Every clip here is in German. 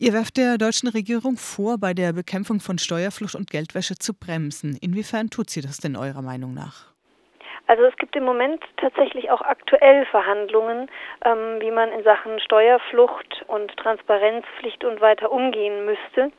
Ihr werft der deutschen Regierung vor, bei der Bekämpfung von Steuerflucht und Geldwäsche zu bremsen. Inwiefern tut sie das denn eurer Meinung nach? Also es gibt im Moment tatsächlich auch aktuell Verhandlungen, ähm, wie man in Sachen Steuerflucht und Transparenzpflicht und weiter umgehen müsste.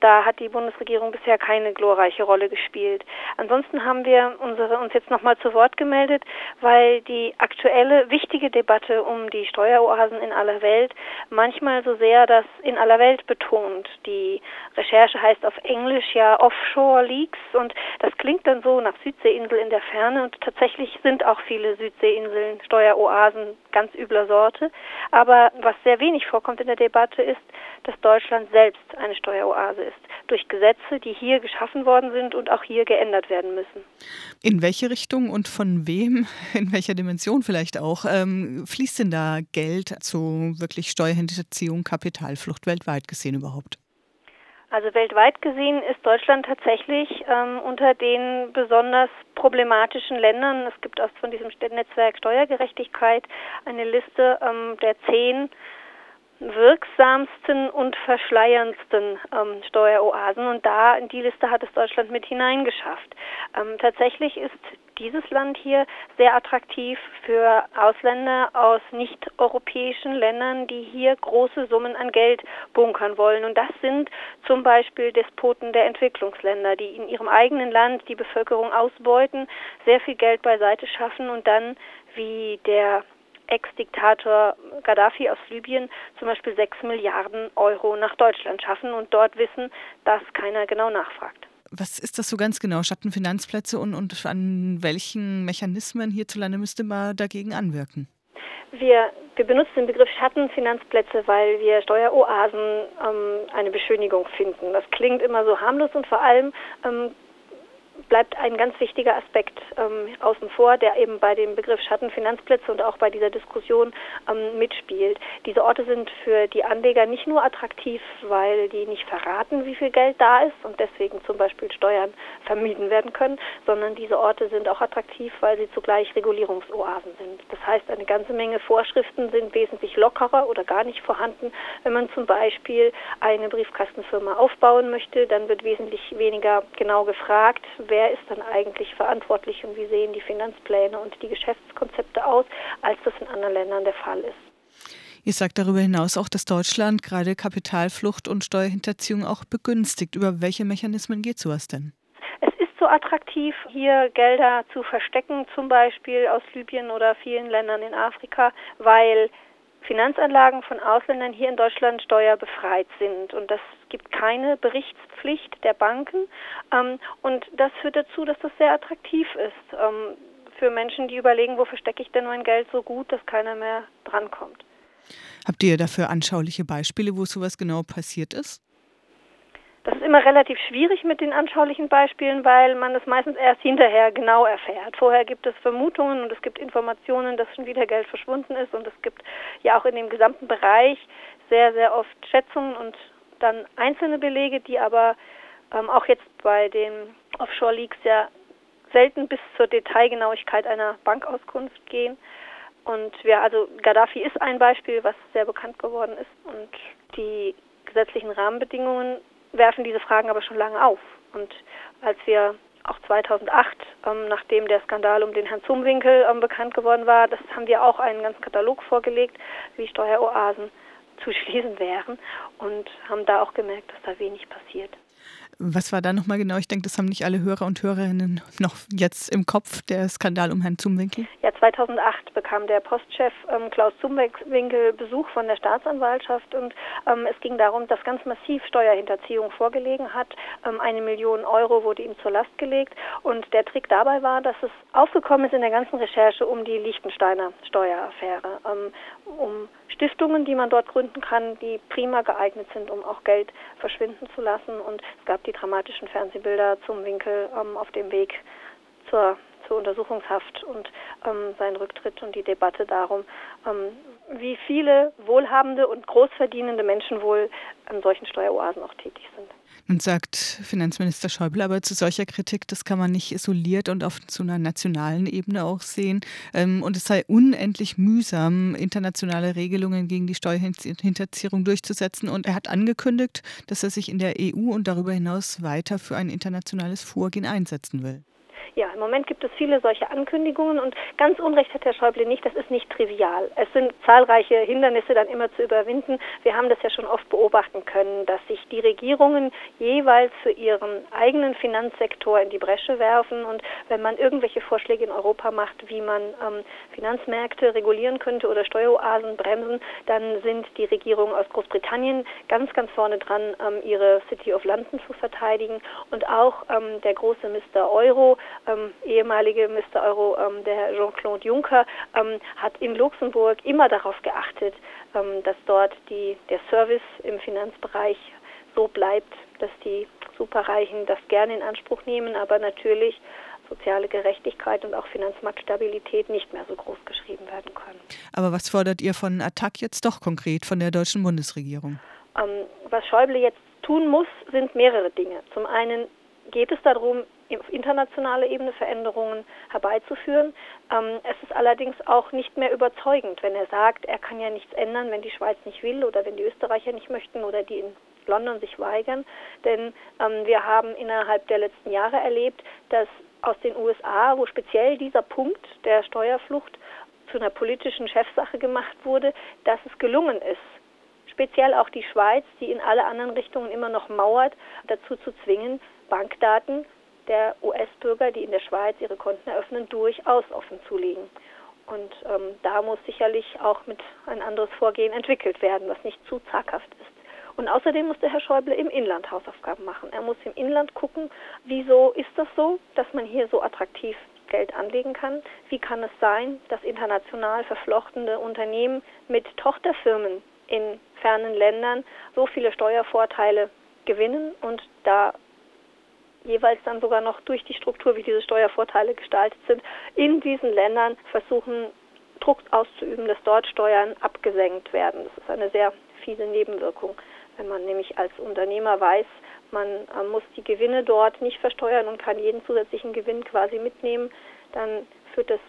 Da hat die Bundesregierung bisher keine glorreiche Rolle gespielt. Ansonsten haben wir unsere, uns jetzt nochmal zu Wort gemeldet, weil die aktuelle wichtige Debatte um die Steueroasen in aller Welt manchmal so sehr das in aller Welt betont. Die Recherche heißt auf Englisch ja Offshore Leaks und das klingt dann so nach Südseeinsel in der Ferne und tatsächlich Tatsächlich sind auch viele Südseeinseln Steueroasen ganz übler Sorte. Aber was sehr wenig vorkommt in der Debatte ist, dass Deutschland selbst eine Steueroase ist. Durch Gesetze, die hier geschaffen worden sind und auch hier geändert werden müssen. In welche Richtung und von wem, in welcher Dimension vielleicht auch, ähm, fließt denn da Geld zu wirklich Steuerhinterziehung, Kapitalflucht weltweit gesehen überhaupt? Also weltweit gesehen ist Deutschland tatsächlich ähm, unter den besonders problematischen Ländern. Es gibt auch von diesem Netzwerk Steuergerechtigkeit eine Liste ähm, der zehn wirksamsten und verschleierndsten ähm, Steueroasen und da in die Liste hat es Deutschland mit hineingeschafft. Ähm, tatsächlich ist dieses Land hier sehr attraktiv für Ausländer aus nicht-europäischen Ländern, die hier große Summen an Geld bunkern wollen. Und das sind zum Beispiel Despoten der Entwicklungsländer, die in ihrem eigenen Land die Bevölkerung ausbeuten, sehr viel Geld beiseite schaffen und dann wie der Ex-Diktator Gaddafi aus Libyen zum Beispiel sechs Milliarden Euro nach Deutschland schaffen und dort wissen, dass keiner genau nachfragt. Was ist das so ganz genau? Schattenfinanzplätze und, und an welchen Mechanismen hierzulande müsste man dagegen anwirken? Wir, wir benutzen den Begriff Schattenfinanzplätze, weil wir Steueroasen ähm, eine Beschönigung finden. Das klingt immer so harmlos und vor allem ähm, bleibt ein ganz wichtiger Aspekt ähm, außen vor, der eben bei dem Begriff Schattenfinanzplätze und auch bei dieser Diskussion ähm, mitspielt. Diese Orte sind für die Anleger nicht nur attraktiv, weil die nicht verraten, wie viel Geld da ist und deswegen zum Beispiel Steuern vermieden werden können, sondern diese Orte sind auch attraktiv, weil sie zugleich Regulierungsoasen sind. Das heißt, eine ganze Menge Vorschriften sind wesentlich lockerer oder gar nicht vorhanden. Wenn man zum Beispiel eine Briefkastenfirma aufbauen möchte, dann wird wesentlich weniger genau gefragt, wer ist dann eigentlich verantwortlich und wie sehen die Finanzpläne und die Geschäftskonzepte aus, als das in anderen Ländern der Fall ist. Ihr sagt darüber hinaus auch, dass Deutschland gerade Kapitalflucht und Steuerhinterziehung auch begünstigt. Über welche Mechanismen geht sowas denn? Es ist so attraktiv, hier Gelder zu verstecken, zum Beispiel aus Libyen oder vielen Ländern in Afrika, weil Finanzanlagen von Ausländern hier in Deutschland steuerbefreit sind. Und das gibt keine Berichtspflicht der Banken. Ähm, und das führt dazu, dass das sehr attraktiv ist ähm, für Menschen, die überlegen, wo verstecke ich denn mein Geld so gut, dass keiner mehr drankommt. Habt ihr dafür anschauliche Beispiele, wo sowas genau passiert ist? Das ist immer relativ schwierig mit den anschaulichen Beispielen, weil man es meistens erst hinterher genau erfährt. Vorher gibt es Vermutungen und es gibt Informationen, dass schon wieder Geld verschwunden ist und es gibt ja auch in dem gesamten Bereich sehr, sehr oft Schätzungen und dann einzelne Belege, die aber ähm, auch jetzt bei den Offshore-Leaks ja selten bis zur Detailgenauigkeit einer Bankauskunft gehen. Und ja, also Gaddafi ist ein Beispiel, was sehr bekannt geworden ist. Und die gesetzlichen Rahmenbedingungen werfen diese Fragen aber schon lange auf. Und als wir auch 2008, ähm, nachdem der Skandal um den Herrn Zumwinkel ähm, bekannt geworden war, das haben wir auch einen ganzen Katalog vorgelegt, wie Steueroasen zu schließen wären und haben da auch gemerkt, dass da wenig passiert. Was war da nochmal genau? Ich denke, das haben nicht alle Hörer und Hörerinnen noch jetzt im Kopf, der Skandal um Herrn Zumwinkel. Ja, 2008 bekam der Postchef ähm, Klaus Zumwinkel Besuch von der Staatsanwaltschaft und ähm, es ging darum, dass ganz massiv Steuerhinterziehung vorgelegen hat. Ähm, eine Million Euro wurde ihm zur Last gelegt und der Trick dabei war, dass es aufgekommen ist in der ganzen Recherche um die Liechtensteiner Steueraffäre, ähm, um Stiftungen, die man dort gründen kann, die prima geeignet sind, um auch Geld verschwinden zu lassen. Und es gab die dramatischen Fernsehbilder zum Winkel ähm, auf dem Weg zur zur Untersuchungshaft und ähm, sein Rücktritt und die Debatte darum, ähm, wie viele wohlhabende und großverdienende Menschen wohl an solchen Steueroasen auch tätig sind. Nun sagt Finanzminister Schäuble aber zu solcher Kritik, das kann man nicht isoliert und auf zu einer nationalen Ebene auch sehen. Ähm, und es sei unendlich mühsam, internationale Regelungen gegen die Steuerhinterziehung durchzusetzen. Und er hat angekündigt, dass er sich in der EU und darüber hinaus weiter für ein internationales Vorgehen einsetzen will. Ja, im Moment gibt es viele solche Ankündigungen und ganz Unrecht hat Herr Schäuble nicht, das ist nicht trivial. Es sind zahlreiche Hindernisse dann immer zu überwinden. Wir haben das ja schon oft beobachten können, dass sich die Regierungen jeweils für ihren eigenen Finanzsektor in die Bresche werfen und wenn man irgendwelche Vorschläge in Europa macht, wie man ähm, Finanzmärkte regulieren könnte oder Steueroasen bremsen, dann sind die Regierungen aus Großbritannien ganz, ganz vorne dran, ähm, ihre City of London zu verteidigen und auch ähm, der große Mr. Euro ähm, ehemalige Mr. Euro, ähm, der Jean-Claude Juncker, ähm, hat in Luxemburg immer darauf geachtet, ähm, dass dort die, der Service im Finanzbereich so bleibt, dass die Superreichen das gerne in Anspruch nehmen, aber natürlich soziale Gerechtigkeit und auch Finanzmarktstabilität nicht mehr so groß geschrieben werden können. Aber was fordert ihr von Attac jetzt doch konkret von der deutschen Bundesregierung? Ähm, was Schäuble jetzt tun muss, sind mehrere Dinge. Zum einen geht es darum, auf internationaler Ebene Veränderungen herbeizuführen. Ähm, es ist allerdings auch nicht mehr überzeugend, wenn er sagt, er kann ja nichts ändern, wenn die Schweiz nicht will oder wenn die Österreicher nicht möchten oder die in London sich weigern. Denn ähm, wir haben innerhalb der letzten Jahre erlebt, dass aus den USA, wo speziell dieser Punkt der Steuerflucht zu einer politischen Chefsache gemacht wurde, dass es gelungen ist, speziell auch die Schweiz, die in alle anderen Richtungen immer noch mauert, dazu zu zwingen, Bankdaten der US-Bürger, die in der Schweiz ihre Konten eröffnen, durchaus offen zu legen. Und ähm, da muss sicherlich auch mit ein anderes Vorgehen entwickelt werden, was nicht zu zaghaft ist. Und außerdem muss der Herr Schäuble im Inland Hausaufgaben machen. Er muss im Inland gucken, wieso ist das so, dass man hier so attraktiv Geld anlegen kann? Wie kann es sein, dass international verflochtene Unternehmen mit Tochterfirmen in fernen Ländern so viele Steuervorteile gewinnen und da jeweils dann sogar noch durch die Struktur, wie diese Steuervorteile gestaltet sind, in diesen Ländern versuchen, Druck auszuüben, dass dort Steuern abgesenkt werden. Das ist eine sehr fiese Nebenwirkung, wenn man nämlich als Unternehmer weiß, man äh, muss die Gewinne dort nicht versteuern und kann jeden zusätzlichen Gewinn quasi mitnehmen, dann führt das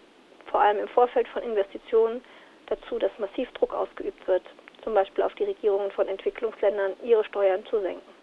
vor allem im Vorfeld von Investitionen dazu, dass massiv Druck ausgeübt wird, zum Beispiel auf die Regierungen von Entwicklungsländern, ihre Steuern zu senken.